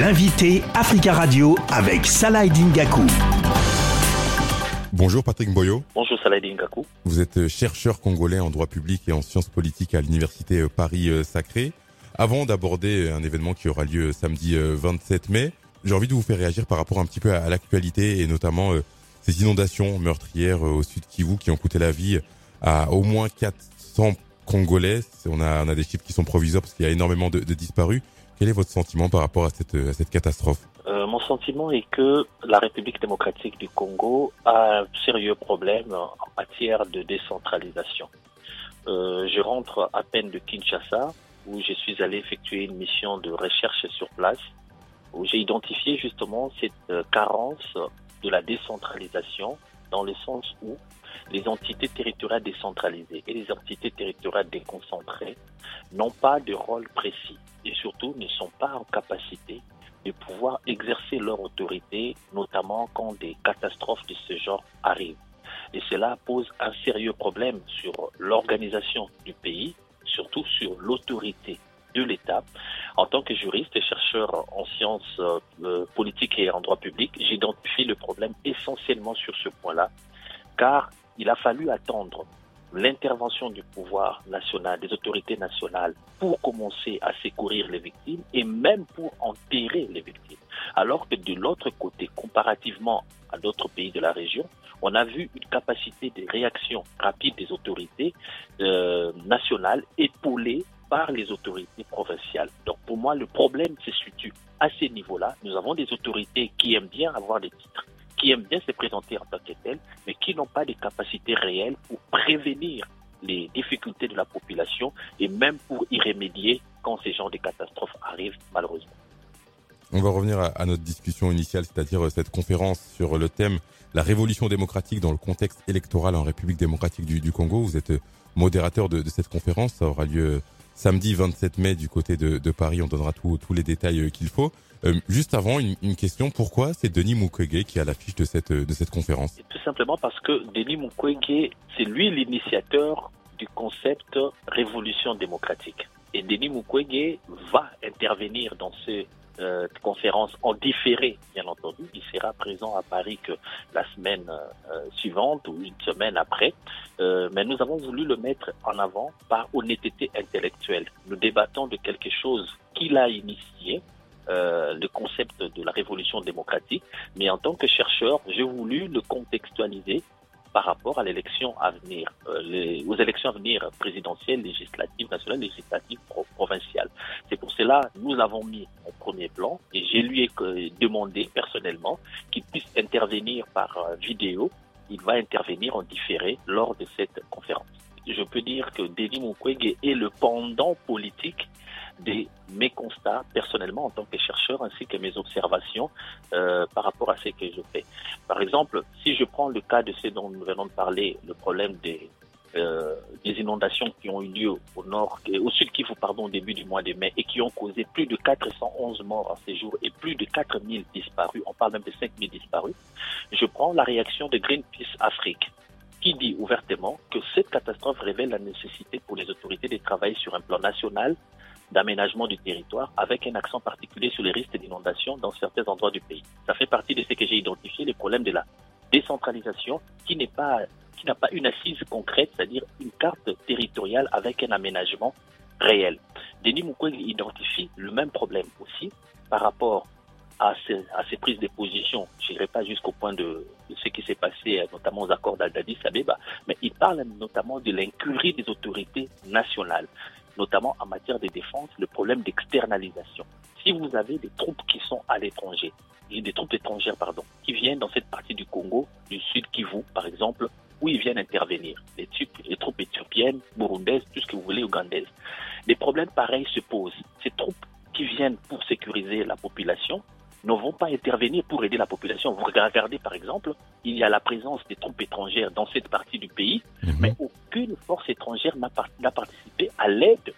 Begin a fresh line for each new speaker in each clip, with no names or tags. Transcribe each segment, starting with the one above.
L'invité Africa Radio avec Salah Dingaku.
Bonjour Patrick Boyo.
Bonjour Salah Dingaku.
Vous êtes chercheur congolais en droit public et en sciences politiques à l'université Paris-Sacré. Avant d'aborder un événement qui aura lieu samedi 27 mai, j'ai envie de vous faire réagir par rapport un petit peu à l'actualité et notamment ces inondations meurtrières au sud Kivu qui ont coûté la vie à au moins 400 Congolais. On a, on a des chiffres qui sont provisoires parce qu'il y a énormément de, de, disparus. Quel est votre sentiment par rapport à cette, cette catastrophe?
Euh, Mon sentiment est que la République démocratique du Congo a un sérieux problème en matière de décentralisation. Euh, je rentre à peine de Kinshasa où je suis allé effectuer une mission de recherche sur place où j'ai identifié justement cette euh, carence de la décentralisation dans le sens où les entités territoriales décentralisées et les entités territoriales déconcentrées n'ont pas de rôle précis et surtout ne sont pas en capacité de pouvoir exercer leur autorité, notamment quand des catastrophes de ce genre arrivent. Et cela pose un sérieux problème sur l'organisation du pays, surtout sur l'autorité de l'État. En tant que juriste et chercheur en sciences euh, politiques et en droit public, j'identifie le problème essentiellement sur ce point-là, car il a fallu attendre l'intervention du pouvoir national, des autorités nationales, pour commencer à secourir les victimes et même pour enterrer les victimes. Alors que de l'autre côté, comparativement à d'autres pays de la région, on a vu une capacité de réaction rapide des autorités euh, nationales épaulées par les autorités provinciales. Donc pour moi, le problème se situe à ces niveaux-là. Nous avons des autorités qui aiment bien avoir des titres qui aiment bien se présenter en tant que tels, mais qui n'ont pas de capacités réelles pour prévenir les difficultés de la population et même pour y remédier quand ces genres de catastrophes arrivent malheureusement.
On va revenir à, notre discussion initiale, c'est-à-dire euh, cette conférence sur le thème la révolution démocratique dans le contexte électoral en République démocratique du, Congo. Vous êtes euh, modérateur de, cette conférence, ça aura lieu euh, samedi 27 mai du côté de, Paris. On donnera tous les détails qu'il faut. Juste avant, une, question. Pourquoi c'est Denis Mukwege qui a l'affiche de cette, de cette conférence?
Tout simplement parce que Denis Mukwege, c'est lui l'initiateur du concept révolution démocratique. Et Denis Mukwege va intervenir dans cette euh, conférence en différé, bien entendu. Il sera présent à Paris que la semaine euh, suivante ou une semaine après. Euh, mais nous avons voulu le mettre en avant par honnêteté intellectuelle. Nous débattons de quelque chose qu'il a initié, euh, le concept de la révolution démocratique, mais en tant que chercheur, j'ai voulu le contextualiser par rapport à l'élection à venir, euh, aux élections à venir présidentielles, législatives, nationales, législatives, provinciales. C'est pour cela nous l'avons mis au premier plan et j'ai lui euh, demandé personnellement qu'il puisse intervenir par euh, vidéo. Il va intervenir en différé lors de cette conférence. Je peux dire que Denis Mukwege est le pendant politique de mes constats personnellement en tant que chercheur ainsi que mes observations euh, par rapport à ce que je fais. Par exemple, si je prends le cas de ce dont nous venons de parler, le problème des, euh, des inondations qui ont eu lieu au nord, au sud Kivu, pardon, au début du mois de mai et qui ont causé plus de 411 morts en ces jours et plus de 4000 disparus, on parle même de 5000 disparus, je prends la réaction de Greenpeace Afrique qui dit ouvertement que cette catastrophe révèle la nécessité pour les autorités de travailler sur un plan national d'aménagement du territoire avec un accent particulier sur les risques d'inondation dans certains endroits du pays. Ça fait partie de ce que j'ai identifié, les problèmes de la décentralisation qui n'est pas qui n'a pas une assise concrète, c'est-à-dire une carte territoriale avec un aménagement réel. Denis Mukwege identifie le même problème aussi par rapport à ces, à ces prises de position. Je n'irai pas jusqu'au point de, de, ce qui s'est passé, notamment aux accords d'Al-Dadis Abeba, mais il parle notamment de l'incurie des autorités nationales notamment en matière de défense, le problème d'externalisation. Si vous avez des troupes qui sont à l'étranger, des troupes étrangères, pardon, qui viennent dans cette partie du Congo, du Sud Kivu, par exemple, où ils viennent intervenir, les, troupes éthiopiennes, burundaises, tout ce que vous voulez, ougandaises. Des problèmes pareils se posent. Ces troupes qui viennent pour sécuriser la population ne vont pas intervenir pour aider la population. Vous regardez par exemple, il y a la présence des troupes étrangères dans cette partie du pays, mhm. mais aucune force étrangère n'a participé à l'aide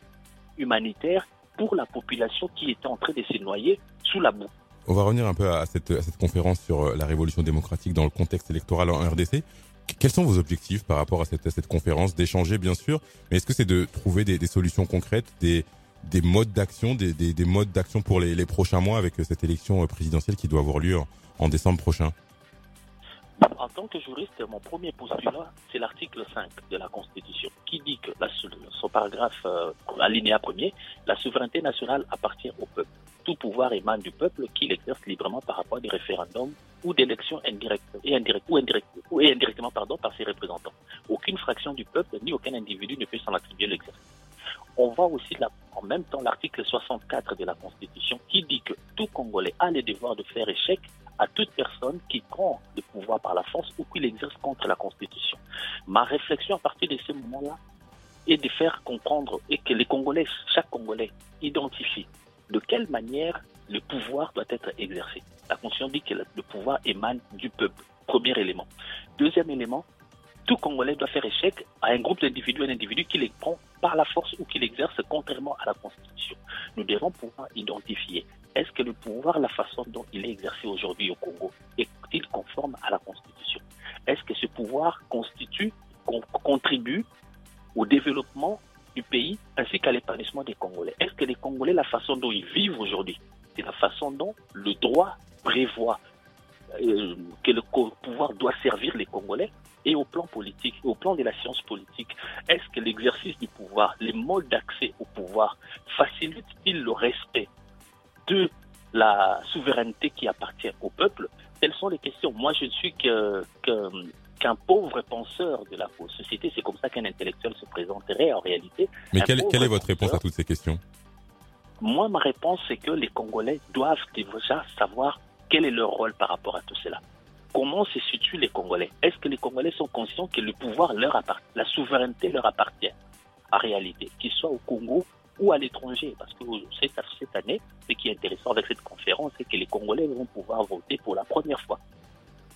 humanitaire pour la population qui était en train de se noyer sous la boue.
On va revenir un peu à cette, à cette conférence sur euh, la révolution démocratique dans le contexte électoral en RDC. Quels sont vos objectifs par rapport à cette, à cette conférence D'échanger, bien sûr, mais est-ce que c'est de trouver des, des, solutions concrètes, des, des modes d'action, des, des, des, modes d'action pour les, prochains mois avec cette élection présidentielle qui doit avoir lieu en, décembre prochain
en tant que juriste, mon premier postulat, c'est l'article 5 de la Constitution, qui dit que, la, son paragraphe euh, alinéa premier, la souveraineté nationale appartient au peuple. Tout pouvoir émane du peuple qui l'exerce librement par rapport à des référendums ou d'élections indirectes et indirect, ou, indirectement par ses représentants. Aucune fraction du peuple ni aucun individu ne peut s'en attribuer l'exercice. On voit aussi là, en même temps l'article 64 de la Constitution qui dit que tout Congolais a le devoir de faire échec à toute personne qui prend le pouvoir par la force ou qui l'exerce contre la Constitution. Ma réflexion à partir de ce moment-là est de faire comprendre et que les Congolais, chaque Congolais, identifie de quelle manière le pouvoir doit être exercé. La Constitution dit que le pouvoir émane du peuple, premier élément. Deuxième élément, tout Congolais doit faire échec à un groupe d'individus, un individu qui les prend par la force ou qui l'exerce contrairement à la Constitution. Nous devons pouvoir identifier est-ce que le pouvoir, la façon dont il est exercé aujourd'hui au Congo, est-il conforme à la Constitution? Est-ce que ce pouvoir constitue, contribue au développement du pays ainsi qu'à l'épanouissement des Congolais? Est-ce que les Congolais, la façon dont ils vivent aujourd'hui, c'est la façon dont le droit prévoit euh, que le pouvoir doit servir les Congolais? Et au plan politique, au plan de la science politique, est-ce que l'exercice du pouvoir, les modes d'accès au pouvoir facilitent-ils le respect de la souveraineté qui appartient au peuple? Telles sont les questions. Moi, je ne suis que, qu'un pauvre penseur de la société. C'est comme ça qu'un intellectuel se présenterait en réalité.
Mais quelle est votre réponse à toutes ces questions?
Moi, ma réponse, c'est que les Congolais doivent déjà savoir quel est leur rôle par rapport à tout cela Comment se situent les Congolais? Est-ce que les Congolais sont conscients que le pouvoir leur appartient, la souveraineté leur appartient en réalité, qu'ils soient au Congo ou à l'étranger? Parce que cette, cette année, ce qui est intéressant avec cette conférence, c'est que les Congolais vont pouvoir voter pour la première fois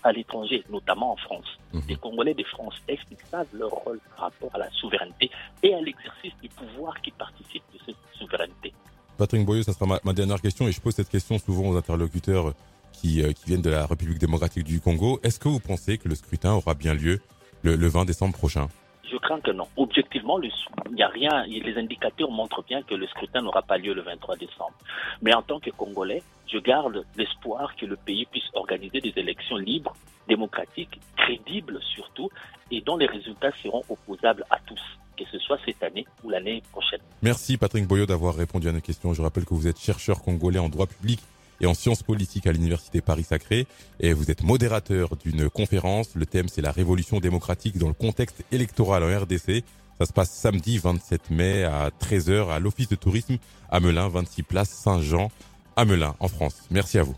à l'étranger, notamment en France. Mmh. Les Congolais de France, est-ce qu'ils savent leur rôle par rapport à la souveraineté et à l'exercice du pouvoir qui participe de cette souveraineté
Patrick Boyeux, ça sera ma, ma, dernière question et je pose cette question souvent aux interlocuteurs qui, euh, qui viennent de la République démocratique du Congo. Est-ce que vous pensez que le scrutin aura bien lieu le, le 20 décembre prochain?
Je crains que non. Objectivement, il n'y a rien, les indicateurs montrent bien que le scrutin n'aura pas lieu le 23 décembre. Mais en tant que Congolais, je garde l'espoir que le pays puisse organiser des élections libres, démocratiques, crédibles surtout, et dont les résultats seront opposables à tous que ce soit cette année ou l'année prochaine.
Merci Patrick Boyot d'avoir répondu à nos questions. Je rappelle que vous êtes chercheur congolais en droit public et en sciences politiques à l'Université Paris-Sacré. Et vous êtes modérateur d'une conférence. Le thème, c'est la révolution démocratique dans le contexte électoral en RDC. Ça se passe samedi 27 mai à 13h à l'Office de tourisme à Melun, 26 place Saint-Jean à Melun, en France. Merci à vous.